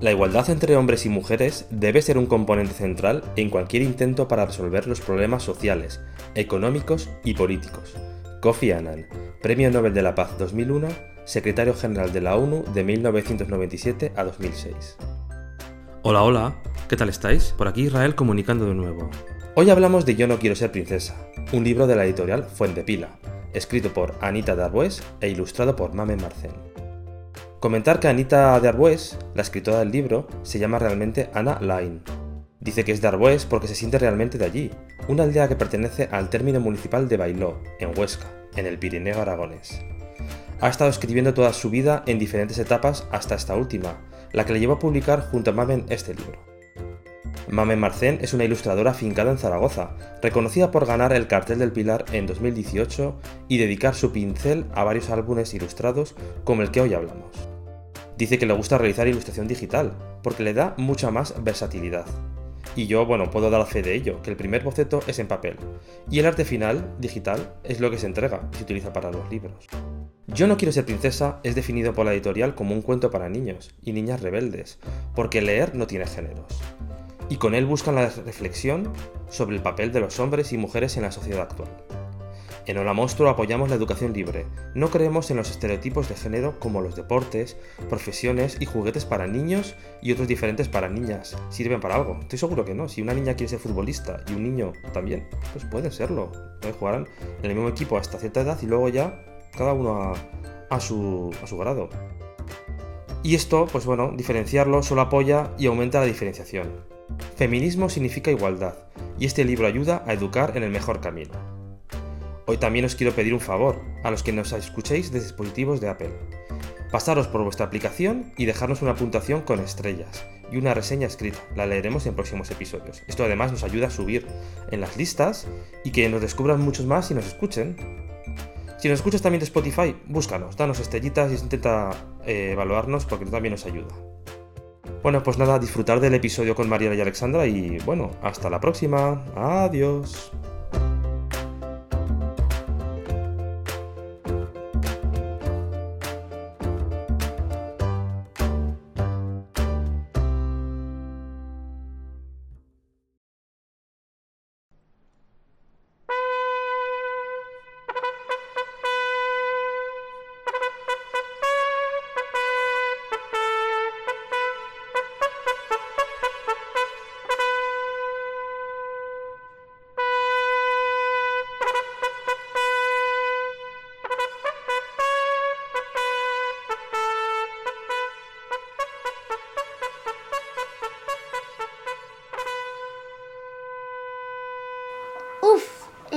La igualdad entre hombres y mujeres debe ser un componente central en cualquier intento para resolver los problemas sociales, económicos y políticos. Kofi Annan, Premio Nobel de la Paz 2001, Secretario General de la ONU de 1997 a 2006. Hola, hola, ¿qué tal estáis? Por aquí Israel comunicando de nuevo. Hoy hablamos de Yo no quiero ser princesa, un libro de la editorial Fuentepila, escrito por Anita Darbois e ilustrado por Mame Marcén. Comentar que Anita de Arbues, la escritora del libro, se llama realmente Ana Lain. Dice que es de Arbues porque se siente realmente de allí, una aldea que pertenece al término municipal de Bailó, en Huesca, en el Pirineo aragonés. Ha estado escribiendo toda su vida en diferentes etapas hasta esta última, la que le llevó a publicar junto a Mamen este libro. Mamen Marcén es una ilustradora afincada en Zaragoza, reconocida por ganar el Cartel del Pilar en 2018 y dedicar su pincel a varios álbumes ilustrados como el que hoy hablamos. Dice que le gusta realizar ilustración digital, porque le da mucha más versatilidad. Y yo, bueno, puedo dar fe de ello, que el primer boceto es en papel, y el arte final, digital, es lo que se entrega y se utiliza para los libros. Yo no quiero ser princesa es definido por la editorial como un cuento para niños y niñas rebeldes, porque leer no tiene géneros. Y con él buscan la reflexión sobre el papel de los hombres y mujeres en la sociedad actual. En Hola Monstruo apoyamos la educación libre. No creemos en los estereotipos de género como los deportes, profesiones y juguetes para niños y otros diferentes para niñas. ¿Sirven para algo? Estoy seguro que no. Si una niña quiere ser futbolista y un niño también, pues pueden serlo. Pueden jugar en el mismo equipo hasta cierta edad y luego ya cada uno a, a su grado. Y esto, pues bueno, diferenciarlo solo apoya y aumenta la diferenciación. Feminismo significa igualdad, y este libro ayuda a educar en el mejor camino. Hoy también os quiero pedir un favor a los que nos escuchéis de dispositivos de Apple. Pasaros por vuestra aplicación y dejarnos una puntuación con estrellas y una reseña escrita. La leeremos en próximos episodios. Esto además nos ayuda a subir en las listas y que nos descubran muchos más y nos escuchen. Si nos escuchas también de Spotify, búscanos, danos estrellitas y intenta eh, evaluarnos porque también nos ayuda. Bueno, pues nada, disfrutar del episodio con Mariela y Alexandra y bueno, hasta la próxima. Adiós.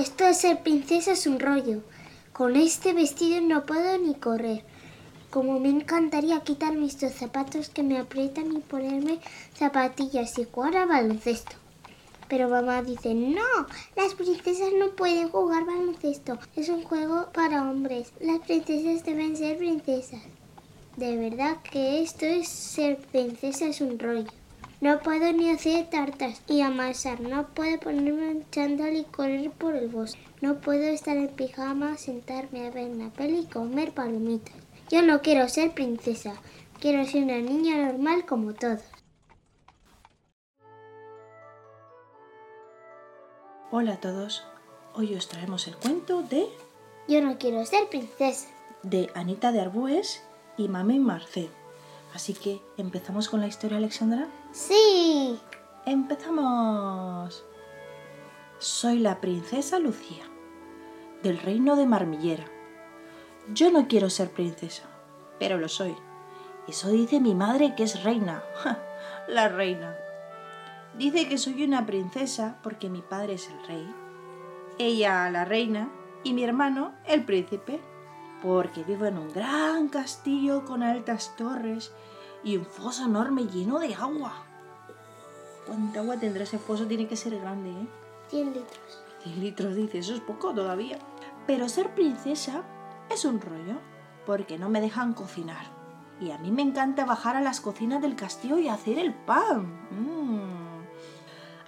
Esto de ser princesa es un rollo. Con este vestido no puedo ni correr. Como me encantaría quitarme estos zapatos que me aprietan y ponerme zapatillas y jugar a baloncesto. Pero mamá dice, no, las princesas no pueden jugar baloncesto. Es un juego para hombres. Las princesas deben ser princesas. De verdad que esto es ser princesa es un rollo. No puedo ni hacer tartas y amasar. No puedo ponerme un chándal y correr por el bosque. No puedo estar en pijama, sentarme a ver una peli y comer palomitas. Yo no quiero ser princesa. Quiero ser una niña normal como todos. hola a todos. Hoy os traemos el cuento de, Yo no quiero ser princesa. de Anita de Arbues y Mame Marcé. Así que, ¿empezamos con la historia, Alexandra? Sí. ¡Empezamos! Soy la princesa Lucía, del reino de Marmillera. Yo no quiero ser princesa, pero lo soy. Eso dice mi madre que es reina. La reina. Dice que soy una princesa porque mi padre es el rey, ella la reina y mi hermano el príncipe. Porque vivo en un gran castillo con altas torres y un foso enorme lleno de agua. ¿Cuánta agua tendrá ese foso? Tiene que ser grande, ¿eh? 100 litros. 100 litros, dice, eso es poco todavía. Pero ser princesa es un rollo, porque no me dejan cocinar. Y a mí me encanta bajar a las cocinas del castillo y hacer el pan. Mm.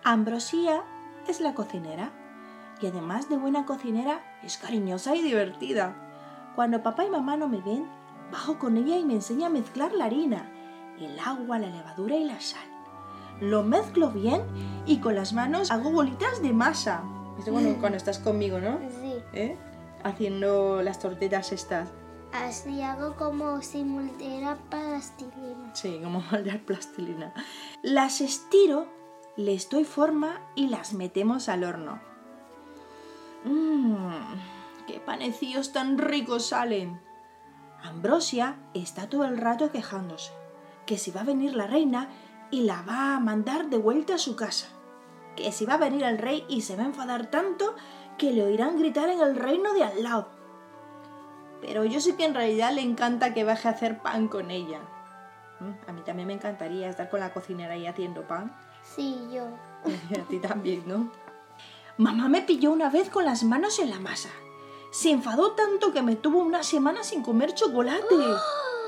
Ambrosía es la cocinera, y además de buena cocinera, es cariñosa y divertida. Cuando papá y mamá no me ven, bajo con ella y me enseña a mezclar la harina, el agua, la levadura y la sal. Lo mezclo bien y con las manos hago bolitas de masa. Esto cuando, cuando estás conmigo, ¿no? Sí. ¿Eh? Haciendo las tortitas estas. Así hago como si moldeara plastilina. Sí, como moldear plastilina. Las estiro, les doy forma y las metemos al horno. Mmm, qué panecillos tan ricos salen. Ambrosia está todo el rato quejándose, que si va a venir la reina y la va a mandar de vuelta a su casa, que si va a venir el rey y se va a enfadar tanto que le oirán gritar en el reino de al lado. Pero yo sé que en realidad le encanta que baje a hacer pan con ella. Mm, A mí también me encantaría estar con la cocinera ahí haciendo pan. Sí, yo. Y a ti también, ¿no? Mamá me pilló una vez con las manos en la masa. Se enfadó tanto que me tuvo una semana sin comer chocolate.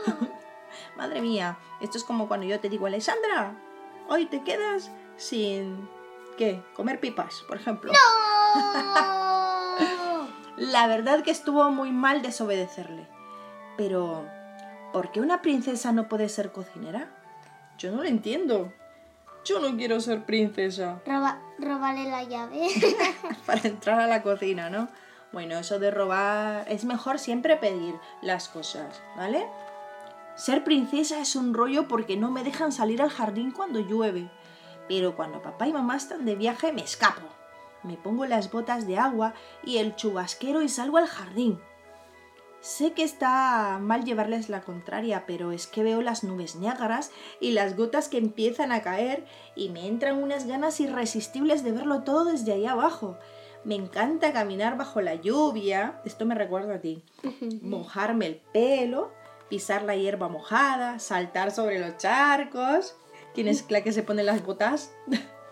Madre mía, esto es como cuando yo te digo, Alexandra, hoy te quedas sin... ¿Qué? Comer pipas, por ejemplo. La verdad que estuvo muy mal desobedecerle. Pero, ¿por qué una princesa no puede ser cocinera? Yo no lo entiendo. Yo no quiero ser princesa. Roba, róbale la llave. Para entrar a la cocina, ¿no? Bueno, eso de robar es mejor siempre pedir las cosas, ¿vale? Ser princesa es un rollo porque no me dejan salir al jardín cuando llueve. Pero cuando papá y mamá están de viaje me escapo. Me pongo las botas de agua y el chubasquero y salgo al jardín. Sé que está mal llevarles la contraria, pero es que veo las nubes negras y las gotas que empiezan a caer y me entran unas ganas irresistibles de verlo todo desde ahí abajo. Me encanta caminar bajo la lluvia, esto me recuerda a ti, mojarme el pelo, pisar la hierba mojada, saltar sobre los charcos. ¿Quién es la que se pone las botas?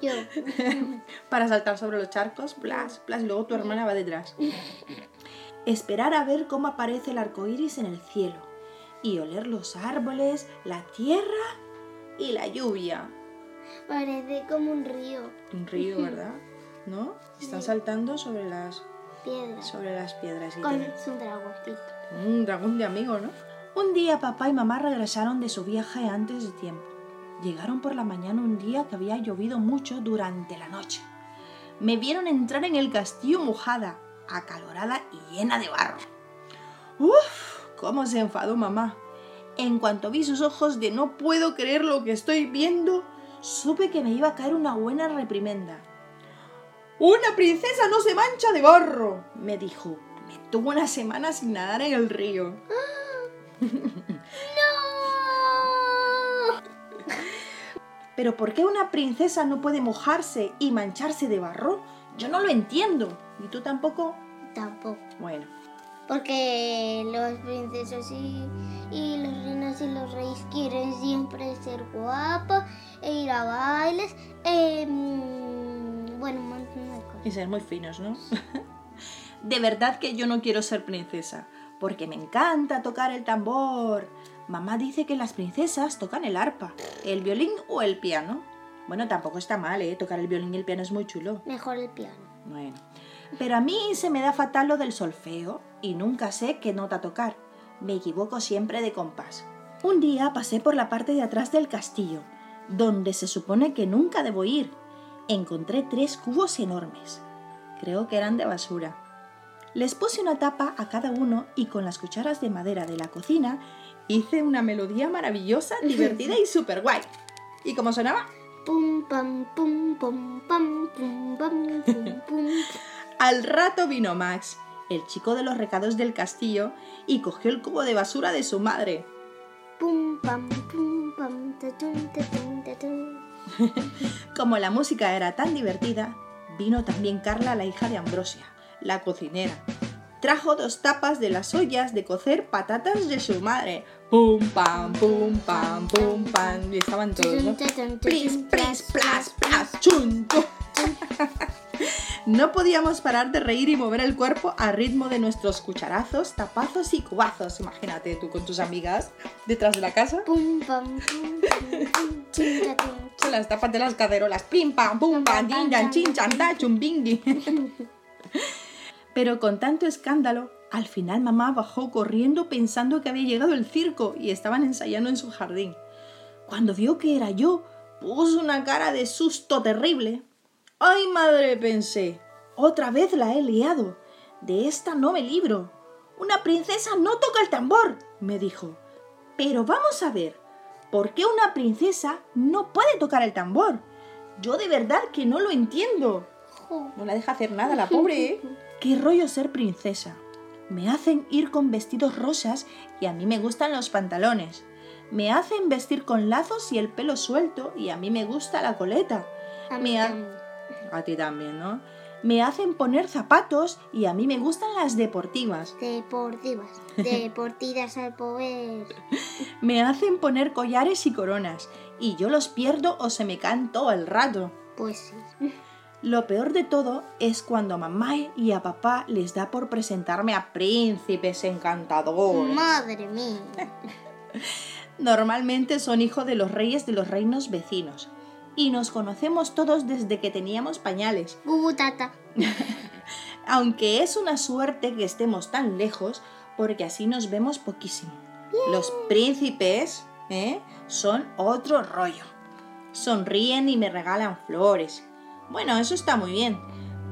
yo. para saltar sobre los charcos, plas, plas, y luego tu hermana va detrás. Esperar a ver cómo aparece el arco iris en el cielo y oler los árboles, la tierra y la lluvia. Parece como un río. Un río, ¿verdad? ¿No? Están saltando sobre las, Piedra. sobre las piedras. y Con tienen- su dragoncito. Un dragón de amigo, ¿no? Un día papá y mamá regresaron de su viaje antes de tiempo. Llegaron por la mañana un día que había llovido mucho durante la noche. Me vieron entrar en el castillo mojada, acalorada y llena de barro. ¡Uf! ¿Cómo se enfadó mamá? En cuanto vi sus ojos de no puedo creer lo que estoy viendo, supe que me iba a caer una buena reprimenda. ¡Una princesa no se mancha de barro! me dijo. Me tuvo una semana sin nadar en el río. ¡No! Pero ¿por qué una princesa no puede mojarse y mancharse de barro? Yo no lo entiendo. ¿Y tú tampoco? Tampoco. Bueno, Porque los princesos y, y los reinos y los reyes quieren siempre ser guapos e ir a bailes. eh, mm, bueno, un montón de cosas. y ser muy finos, ¿no? de verdad que yo no quiero ser princesa, porque me encanta tocar el tambor. Mamá dice que las princesas tocan el arpa, el violín o el piano. Bueno, tampoco está mal, ¿eh? Tocar el violín y el piano es muy chulo. Mejor el piano. Bueno, pero a mí se me da fatal lo del solfeo y nunca sé qué nota tocar. Me equivoco siempre de compás. Un día pasé por la parte de atrás del castillo, donde se supone que nunca debo ir. Encontré tres cubos enormes. Creo que eran de basura. Les puse una tapa a cada uno y con las cucharas de madera de la cocina hice una melodía maravillosa, divertida y súper guay. ¿Y cómo sonaba? Pum, pam, pum, pum, pam, pum, pam, pum, pum. Al rato vino Max, el chico de los recados del castillo, y cogió el cubo de basura de su madre. Pum, pam, pum, pam, tatun, tatun, tatun. Como la música era tan divertida, vino también Carla, la hija de Ambrosia, la cocinera. trajo dos tapas de las ollas de cocer patatas de su madre. Pum, pam, pum, pam, pum, pam. Y estaban todos, ¿no? Plis, plis, plas, plas, chun, chun. No podíamos parar de reír y mover el cuerpo a ritmo de nuestros cucharazos, tapazos y cubazos. Imagínate tú con tus amigas detrás de la casa. Pum, pam, pum, pum, Son las tapas de las cacerolas. Pim, pam, pum, pam, din, dan, chin, chan, da, chum, bing, di. Pero con tanto escándalo, al final mamá bajó corriendo pensando que había llegado el circo y estaban ensayando en su jardín. Cuando vio que era yo, puso una cara de susto terrible. ¡Ay, madre! pensé. Otra vez la he liado. De esta no me libro. Una princesa no toca el tambor, me dijo. Pero vamos a ver, ¿por qué una princesa no puede tocar el tambor? Yo de verdad que no lo entiendo. No la deja hacer nada la pobre, ¿eh? ¿Qué rollo ser princesa? Me hacen ir con vestidos rosas y a mí me gustan los pantalones. Me hacen vestir con lazos y el pelo suelto y a mí me gusta la coleta. Me ha-. A ti también, ¿no? Me hacen poner zapatos y a mí me gustan las deportivas. Deportivas. Deportivas al poder. Me hacen poner collares y coronas y yo los pierdo o se me caen todo el rato. Pues sí. Lo peor de todo es cuando a mamá y a papá les da por presentarme a príncipes encantadores. Madre mía. Normalmente son hijos de los reyes de los reinos vecinos. Y nos conocemos todos desde que teníamos pañales. Gugutata. Aunque es una suerte que estemos tan lejos, porque así nos vemos poquísimo. Los príncipes ¿eh? son otro rollo. Sonríen y me regalan flores. Bueno, eso está muy bien.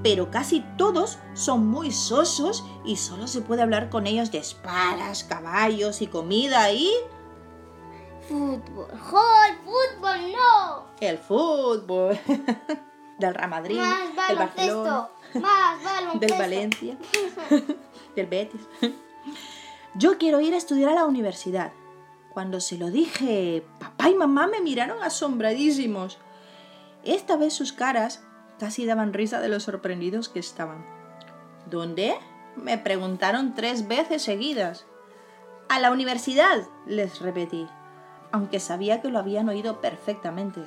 Pero casi todos son muy sosos y solo se puede hablar con ellos de espadas, caballos y comida y Fútbol. ¡Jo! ¡El fútbol no! el fútbol. del Real Madrid, Más del Barcelona. Más baloncesto. del Valencia, del Betis. Yo quiero ir a estudiar a la universidad. Cuando se lo dije, papá y mamá me miraron asombradísimos. Esta vez sus caras casi daban risa de lo sorprendidos que estaban. ¿Dónde? Me preguntaron tres veces seguidas. A la universidad, les repetí, aunque sabía que lo habían oído perfectamente.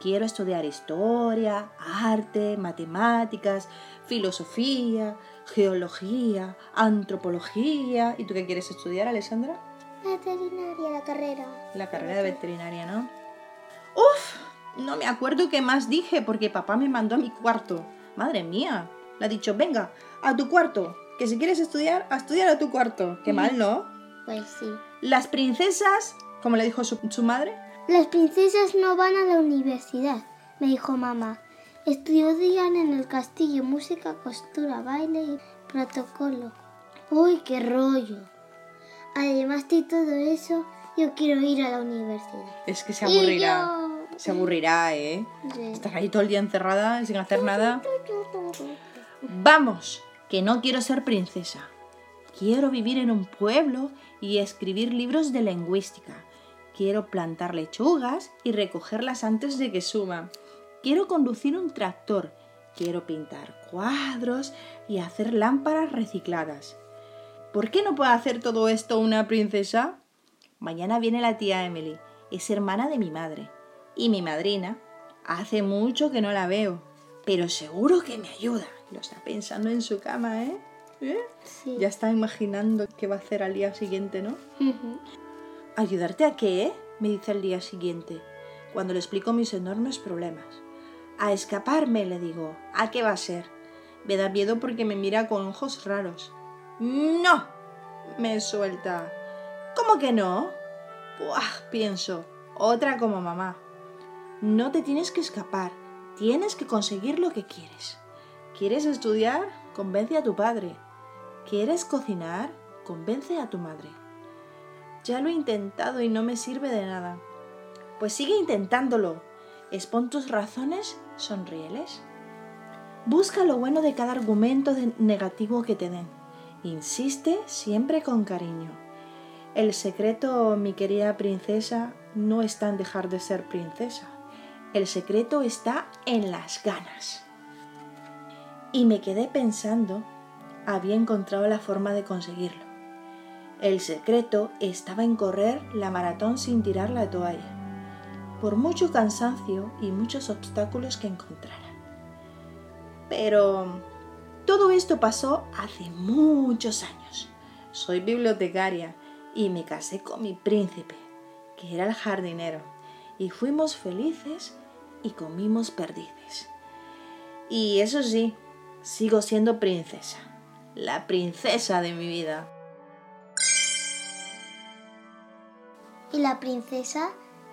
Quiero estudiar historia, arte, matemáticas, filosofía, geología, antropología. ¿Y tú qué quieres estudiar, Alessandra? Veterinaria, la carrera. La carrera de veterinaria, ¿no? ¡Uf! No me acuerdo qué más dije porque papá me mandó a mi cuarto. Madre mía. Le ha dicho, venga, a tu cuarto. Que si quieres estudiar, a estudiar a tu cuarto. Qué mal, ¿no? Pues sí. Las princesas, como le dijo su, su madre, Las princesas no van a la universidad, me dijo mamá. Estudian en el castillo música, costura, baile y protocolo. ¡Uy, qué rollo! Además de todo eso, yo quiero ir a la universidad. es que se aburrirá. yo- Se aburrirá, ¿eh? Sí. Estar ahí todo el día encerrada sin hacer nada. Vamos, que no quiero ser princesa. Quiero vivir en un pueblo y escribir libros de lingüística. Quiero plantar lechugas y recogerlas antes de que suban. Quiero conducir un tractor. Quiero pintar cuadros y hacer lámparas recicladas. ¿Por qué no puede hacer todo esto una princesa? Mañana viene la tía Emily. Es hermana de mi madre. Y mi madrina. Hace mucho que no la veo. Pero seguro que me ayuda. Lo está pensando en su cama, ¿eh? ¿Eh? Sí. Ya está imaginando qué va a hacer al día siguiente, ¿no? ¿Ayudarte a qué? me dice al día siguiente, cuando le explico mis enormes problemas. A escaparme, le digo. ¿A qué va a ser? Me da miedo porque me mira con ojos raros. ¡No! me suelta. ¿Cómo que no? Buah, pienso. Otra como mamá. No te tienes que escapar. Tienes que conseguir lo que quieres. ¿Quieres estudiar? Convence a tu padre. ¿Quieres cocinar? Convence a tu madre. Ya lo he intentado y no me sirve de nada. Pues sigue intentándolo. Expon tus razones, sonríeles. Busca lo bueno de cada argumento negativo que te den. Insiste siempre con cariño. El secreto, mi querida princesa, no está en dejar de ser princesa. El secreto está en las ganas. Y me quedé pensando había encontrado la forma de conseguirlo. El secreto estaba en correr la maratón sin tirar la toalla, por mucho cansancio y muchos obstáculos que encontrara. Pero todo esto pasó hace muchos años. Soy bibliotecaria y me casé con mi príncipe, que era el jardinero, y fuimos felices y comimos perdices. Y eso sí, sigo siendo princesa, la princesa de mi vida. Y la princesa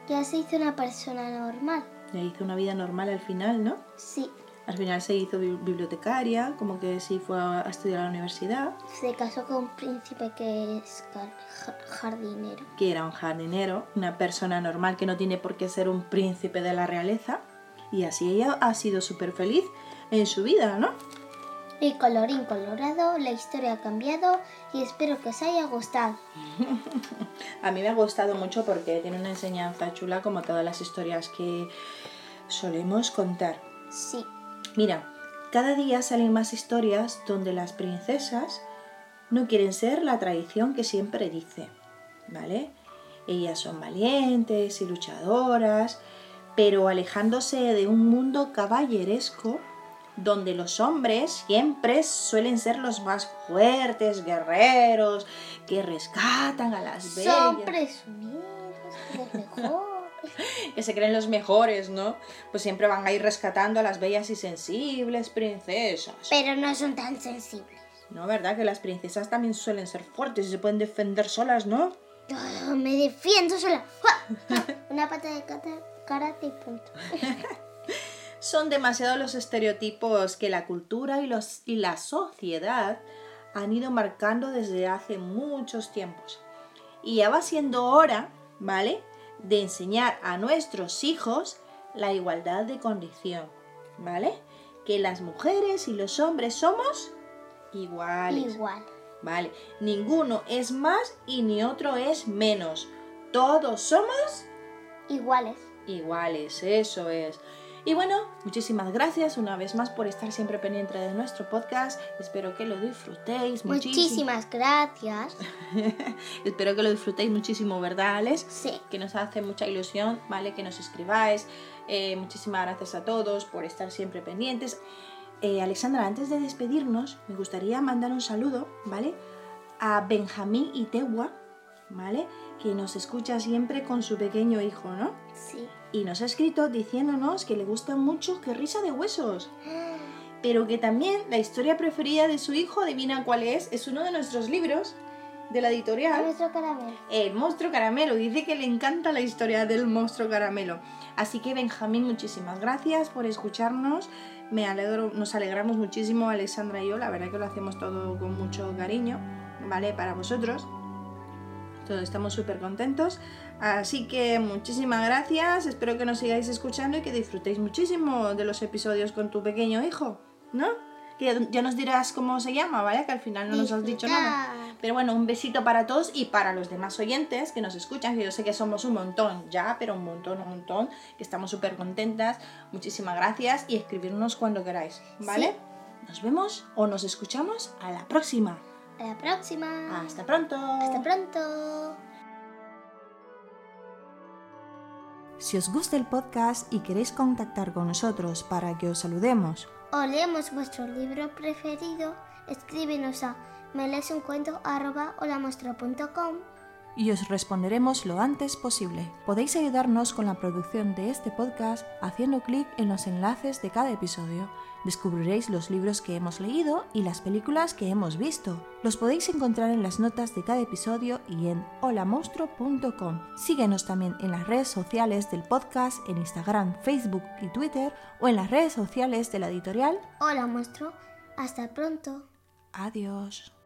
ya se hizo una persona normal. Ya hizo una vida normal al final, ¿no? Sí, Al final se hizo bi- bibliotecaria, como que sí fue a estudiar a la universidad, se casó con un príncipe que es jar- jar- jardinero. que era un jardinero, una persona normal que no tiene por qué ser un príncipe de la realeza. Y así ella ha sido súper feliz en su vida, ¿no? Y colorín colorado, la historia ha cambiado y espero que os haya gustado. A mí me ha gustado mucho porque tiene una enseñanza chula como todas las historias que solemos contar. Sí, Mira, cada día salen más historias donde las princesas no quieren ser la tradición que siempre dice, ¿vale? Ellas son valientes y luchadoras, pero alejándose de un mundo caballeresco donde los hombres siempre suelen ser los más fuertes, guerreros, que rescatan a las bellas son presumidos, los mejores. que se creen los mejores, ¿no? Pues siempre van a ir rescatando a las bellas y sensibles princesas. Pero no son tan sensibles. ¿No, verdad? Que las princesas también suelen ser fuertes y se pueden defender solas, ¿no? Ah, me defiendo sola. Una pata de karate y punto. Son demasiados los estereotipos que la cultura y, los, y la sociedad han ido marcando desde hace muchos tiempos. Y ya va siendo hora, ¿vale? De enseñar a nuestros hijos la igualdad de condición, ¿vale? Que las mujeres y los hombres somos iguales. Igual. Vale, ninguno es más y ni otro es menos. Todos somos Iguales. iguales, eso es. Y bueno, muchísimas gracias una vez más por estar siempre pendiente de nuestro podcast. Espero que lo disfrutéis muchísimo. Muchísimas gracias. Espero que lo disfrutéis muchísimo, ¿verdad, Alex? Sí. Que nos hace mucha ilusión, ¿vale? Que nos escribáis. Eh, muchísimas gracias a todos por estar siempre pendientes. Eh, Alexandra, antes de despedirnos, me gustaría mandar un saludo, ¿vale? A Benjamín Itegua, ¿vale? Que nos escucha siempre con su pequeño hijo, ¿no? Sí. Y nos ha escrito diciéndonos que le gusta mucho que risa de huesos. Pero que también la historia preferida de su hijo, adivina cuál es, es uno de nuestros libros de la editorial. Nuestro caramelo. El monstruo caramelo. Dice que le encanta la historia del monstruo caramelo. Así que Benjamín, muchísimas gracias por escucharnos. Me alegro, nos alegramos muchísimo, Alexandra y yo. La verdad que lo hacemos todo con mucho cariño, ¿vale? Para vosotros. Todos estamos súper contentos. Así que muchísimas gracias. Espero que nos sigáis escuchando y que disfrutéis muchísimo de los episodios con tu pequeño hijo, ¿no? Que ya- nos dirás cómo se llama, ¿vale? Que al final no nos has dicho nada. Pero bueno, un besito para todos y para los demás oyentes que nos escuchan, que yo sé que somos un montón ya, pero un montón, un montón, que estamos súper contentas. Muchísimas gracias y escribirnos cuando queráis, ¿vale? Nos vemos o nos escuchamos a la próxima. A la próxima. Hasta pronto. Hasta pronto. Si os gusta el podcast y queréis contactar con nosotros para que os saludemos O leemos vuestro libro preferido, escríbenos a melesuncuento.com y os responderemos lo antes posible. Podéis ayudarnos con la producción de este podcast haciendo clic en los enlaces de cada episodio. Descubriréis los libros que hemos leído y las películas que hemos visto. Los podéis encontrar en las notas de cada episodio y en holamonstruo.com. Síguenos también en las redes sociales del podcast en Instagram, Facebook y Twitter o en las redes sociales de la editorial. Hola, monstruo. Hasta pronto. Adiós.